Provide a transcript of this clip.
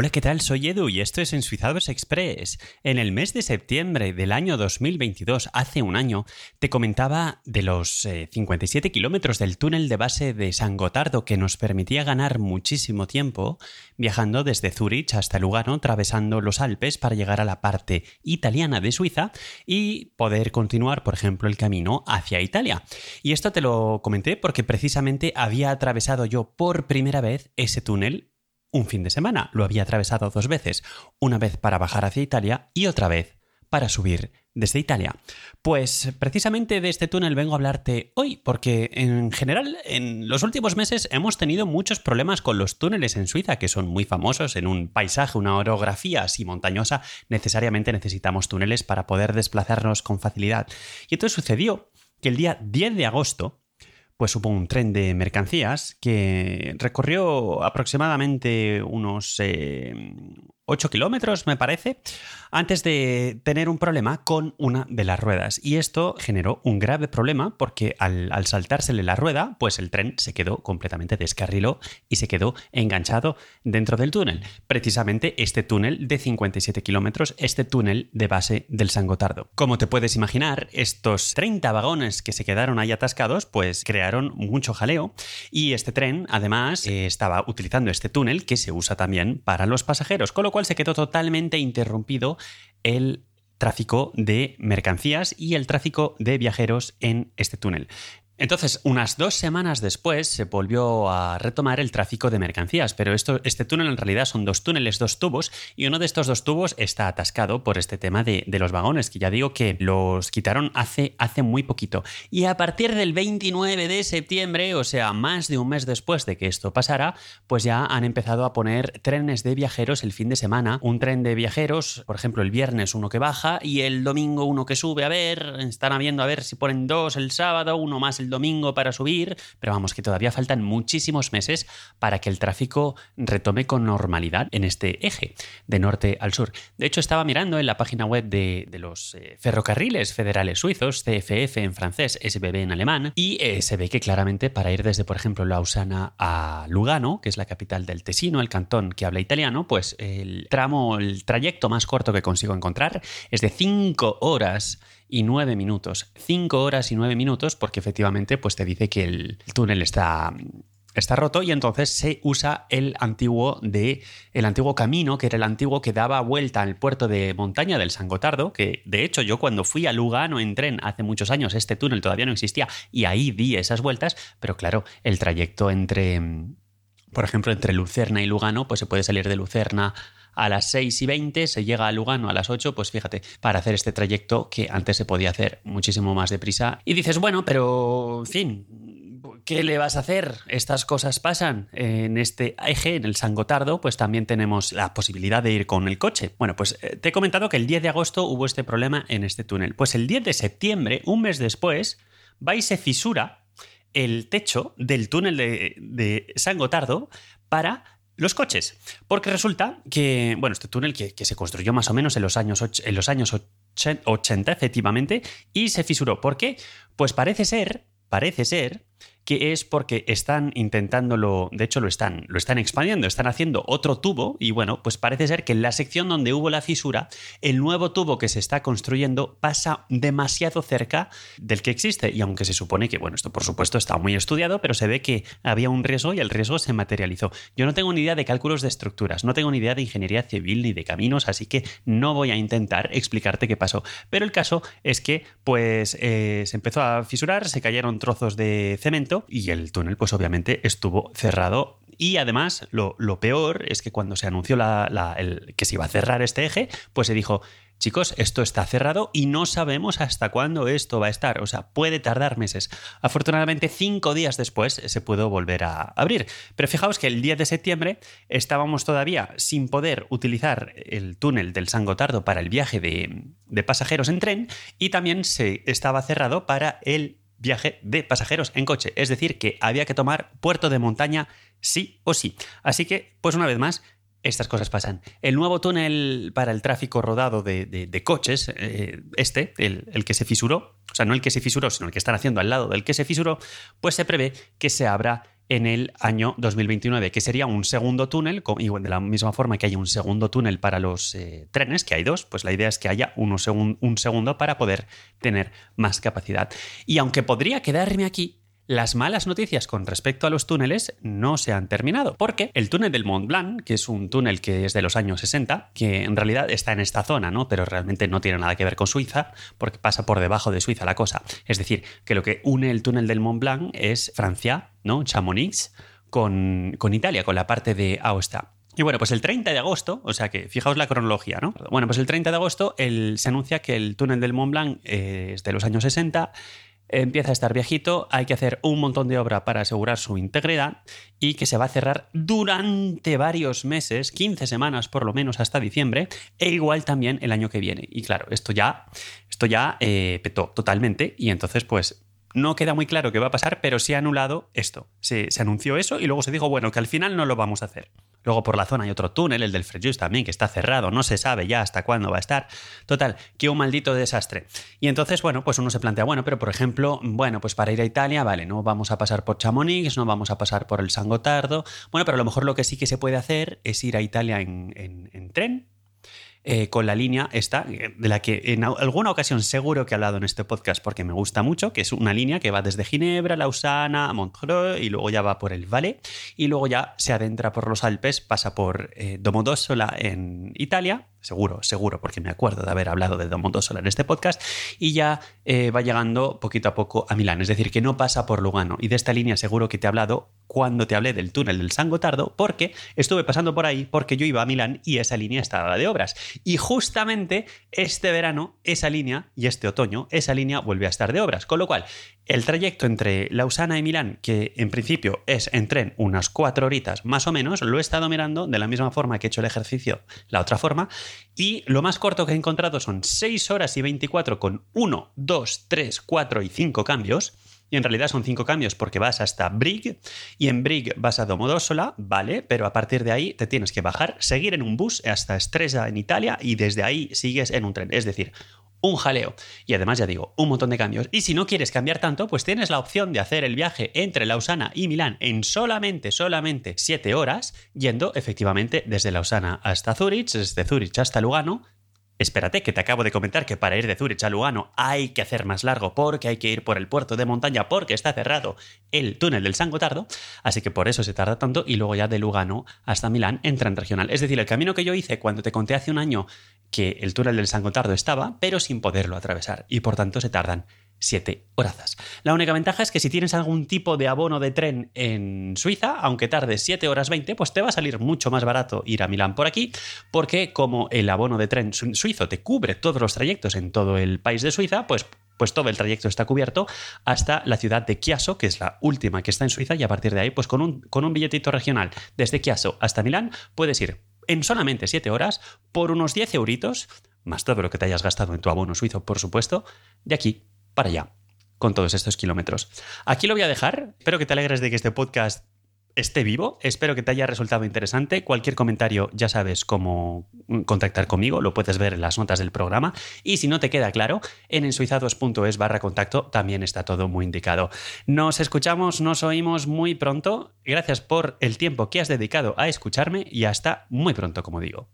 Hola, ¿qué tal? Soy Edu y esto es Ensuizados Express. En el mes de septiembre del año 2022, hace un año, te comentaba de los 57 eh, kilómetros del túnel de base de San Gotardo que nos permitía ganar muchísimo tiempo viajando desde Zurich hasta Lugano, atravesando los Alpes para llegar a la parte italiana de Suiza y poder continuar, por ejemplo, el camino hacia Italia. Y esto te lo comenté porque precisamente había atravesado yo por primera vez ese túnel un fin de semana. Lo había atravesado dos veces, una vez para bajar hacia Italia y otra vez para subir desde Italia. Pues precisamente de este túnel vengo a hablarte hoy, porque en general en los últimos meses hemos tenido muchos problemas con los túneles en Suiza, que son muy famosos en un paisaje, una orografía así montañosa, necesariamente necesitamos túneles para poder desplazarnos con facilidad. Y entonces sucedió que el día 10 de agosto, pues hubo un tren de mercancías que recorrió aproximadamente unos eh, 8 kilómetros, me parece, antes de tener un problema con una de las ruedas. Y esto generó un grave problema porque al, saltársele la rueda, pues el tren se quedó completamente descarriló y se quedó enganchado dentro del túnel. Precisamente este túnel de 57 kilómetros, este túnel de base del San Gotardo. Como te puedes imaginar, estos 30 vagones que se quedaron ahí atascados, pues crearon mucho jaleo. Y este tren, además, eh, estaba utilizando este túnel que se usa también para los pasajeros, con lo cual se quedó totalmente interrumpido el tráfico de mercancías y el tráfico de viajeros en este túnel. Entonces, unas dos semanas después se volvió a retomar el tráfico de mercancías, pero esto, este túnel en realidad son dos túneles, dos tubos, y uno de estos dos tubos está atascado por este tema de, los vagones, que ya digo que los quitaron hace, hace muy poquito. Y a partir del 29 de septiembre, o sea, más de un mes después de que esto pasara, pues ya han empezado a poner trenes de viajeros el fin de semana. Un tren de viajeros, por ejemplo, el viernes uno que baja y el domingo uno que sube, a ver, están viendo a ver si ponen dos el sábado, uno más el domingo para subir, pero vamos, que todavía faltan muchísimos meses para que el tráfico retome con normalidad en este eje, de norte al sur. De hecho, estaba mirando en la página web de, los eh, ferrocarriles federales suizos, CFF en francés, SBB en alemán, y eh, se ve que claramente para ir desde, por ejemplo, Lausana a Lugano, que es la capital del Tesino, el cantón que habla italiano, pues el tramo, el trayecto más corto que consigo encontrar es de 5 horas y 9 minutos. 5 horas y 9 minutos porque efectivamente pues te dice que el túnel está está roto y entonces se usa el antiguo de el antiguo camino que era el antiguo que daba vuelta al puerto de montaña del San Gotardo que de hecho yo cuando fui a Lugano en tren hace muchos años este túnel todavía no existía y ahí di esas vueltas pero claro el trayecto entre por ejemplo entre Lucerna y Lugano pues se puede salir de Lucerna a las 6 y 20, se llega a Lugano a las 8, pues fíjate, para hacer este trayecto que antes se podía hacer muchísimo más deprisa. Y dices, bueno, pero, en fin, ¿qué le vas a hacer? Estas cosas pasan. En este eje, en el San Gotardo, pues también tenemos la posibilidad de ir con el coche. Bueno, pues eh, te he comentado que el 10 de agosto hubo este problema en este túnel. Pues el 10 de septiembre, un mes después, va y se fisura el techo del túnel de, de San Gotardo para los coches. Porque resulta que, bueno, este túnel que, se construyó más o menos en los años, en los años 80, efectivamente, y se fisuró. ¿Por qué? Pues parece ser, parece ser que es porque están intentándolo, de hecho lo están, lo están expandiendo, están haciendo otro tubo y bueno, pues parece ser que en la sección donde hubo la fisura, el nuevo tubo que se está construyendo pasa demasiado cerca del que existe y aunque se supone que, bueno, esto por supuesto está muy estudiado, pero se ve que había un riesgo y el riesgo se materializó. Yo no tengo ni idea de cálculos de estructuras, no tengo ni idea de ingeniería civil ni de caminos, así que no voy a intentar explicarte qué pasó. Pero el caso es que pues eh, se empezó a fisurar, se cayeron trozos de cemento, y el túnel pues obviamente estuvo cerrado y además lo, peor es que cuando se anunció el, que se iba a cerrar este eje, pues se dijo, chicos, esto está cerrado y no sabemos hasta cuándo esto va a estar. O sea, puede tardar meses. Afortunadamente, cinco días después se pudo volver a abrir. Pero fijaos que el día de septiembre estábamos todavía sin poder utilizar el túnel del San Gotardo para el viaje de, de pasajeros en tren y también se estaba cerrado para el viaje de pasajeros en coche. Es decir, que había que tomar puerto de montaña sí o sí. Así que, pues una vez más, estas cosas pasan. El nuevo túnel para el tráfico rodado de, coches, eh, este, el, el, que se fisuró, o sea, no el que se fisuró, sino el que están haciendo al lado del que se fisuró, pues se prevé que se abra en el año 2029, que sería un segundo túnel, de la misma forma que hay un segundo túnel para los eh, trenes, que hay dos, pues la idea es que haya un segundo para poder tener más capacidad. Y aunque podría quedarme aquí, las malas noticias con respecto a los túneles no se han terminado, porque el túnel del Mont Blanc, que es un túnel que es de los años 60, que en realidad está en esta zona, ¿no? Pero realmente no tiene nada que ver con Suiza, porque pasa por debajo de Suiza la cosa. Es decir, que lo que une el túnel del Mont Blanc es Francia, ¿no? Chamonix, con, con Italia, con la parte de Aosta. Y bueno, pues el 30 de agosto, o sea que fijaos la cronología, ¿no? Bueno, pues el 30 de agosto se anuncia que el túnel del Mont Blanc es de los años 60 empieza a estar viejito, hay que hacer un montón de obra para asegurar su integridad y que se va a cerrar durante varios meses, 15 semanas por lo menos hasta diciembre, e igual también el año que viene. Y claro, esto ya, esto ya eh, petó totalmente y entonces pues no queda muy claro qué va a pasar, pero se ha anulado esto. Se, se anunció eso y luego se dijo, bueno, que al final no lo vamos a hacer. Luego por la zona hay otro túnel, el del Frejus también, que está cerrado, no se sabe ya hasta cuándo va a estar. Total, que un maldito desastre. Y entonces, bueno, pues uno se plantea, bueno, pero por ejemplo, bueno, pues para ir a Italia, vale, no vamos a pasar por Chamonix, no vamos a pasar por el San Gotardo. Bueno, pero a lo mejor lo que sí que se puede hacer es ir a Italia en, en tren, eh, con la línea esta, de la que en alguna ocasión seguro que he hablado en este podcast porque me gusta mucho, que es una línea que va desde Ginebra, Lausana, Montreux y luego ya va por el Valle y luego ya se adentra por los Alpes, pasa por eh, Domodossola en Italia, seguro, seguro, porque me acuerdo de haber hablado de Domodossola en este podcast, y ya eh, va llegando poquito a poco a Milán, es decir, que no pasa por Lugano. Y de esta línea seguro que te he hablado cuando te hablé del túnel del San Gotardo, porque estuve pasando por ahí, porque yo iba a Milán y esa línea estaba de obras. Y justamente este verano, esa línea, y este otoño, esa línea vuelve a estar de obras. Con lo cual, el trayecto entre Lausana y Milán, que en principio es en tren unas cuatro horitas más o menos, lo he estado mirando de la misma forma que he hecho el ejercicio, la otra forma, y lo más corto que he encontrado son 6 horas y 24 con 1, 2, 3, 4 y 5 cambios. Y en realidad son 5 cambios porque vas hasta Brig y en Brig vas a Domodossola, vale, pero a partir de ahí te tienes que bajar, seguir en un bus hasta Stresa en Italia y desde ahí sigues en un tren. Es decir, un jaleo. Y además, ya digo, un montón de cambios. Y si no quieres cambiar tanto, pues tienes la opción de hacer el viaje entre Lausana y Milán en solamente, solamente 7 horas, yendo efectivamente desde Lausana hasta Zurich, desde Zurich hasta Lugano, Espérate, que te acabo de comentar que para ir de Zurich a Lugano hay que hacer más largo porque hay que ir por el puerto de montaña porque está cerrado el túnel del San Gotardo, así que por eso se tarda tanto y luego ya de Lugano hasta Milán entra en regional. Es decir, el camino que yo hice cuando te conté hace un año que el túnel del San Gotardo estaba, pero sin poderlo atravesar y por tanto se tardan 7 horas. La única ventaja es que si tienes algún tipo de abono de tren en Suiza, aunque tarde 7 horas 20, pues te va a salir mucho más barato ir a Milán por aquí, porque como el abono de tren suizo te cubre todos los trayectos en todo el país de Suiza, pues pues todo el trayecto está cubierto hasta la ciudad de Chiasso, que es la última que está en Suiza, y a partir de ahí, pues con un, con un billetito regional desde Chiasso hasta Milán, puedes ir en solamente 7 horas por unos 10 euritos, más todo lo que te hayas gastado en tu abono suizo, por supuesto, de aquí para allá, con todos estos kilómetros. Aquí lo voy a dejar. Espero que te alegres de que este podcast esté vivo. Espero que te haya resultado interesante. Cualquier comentario ya sabes cómo contactar conmigo, lo puedes ver en las notas del programa. Y si no te queda claro, en ensuizados.es barra contacto también está todo muy indicado. Nos escuchamos, nos oímos muy pronto. Gracias por el tiempo que has dedicado a escucharme y hasta muy pronto, como digo.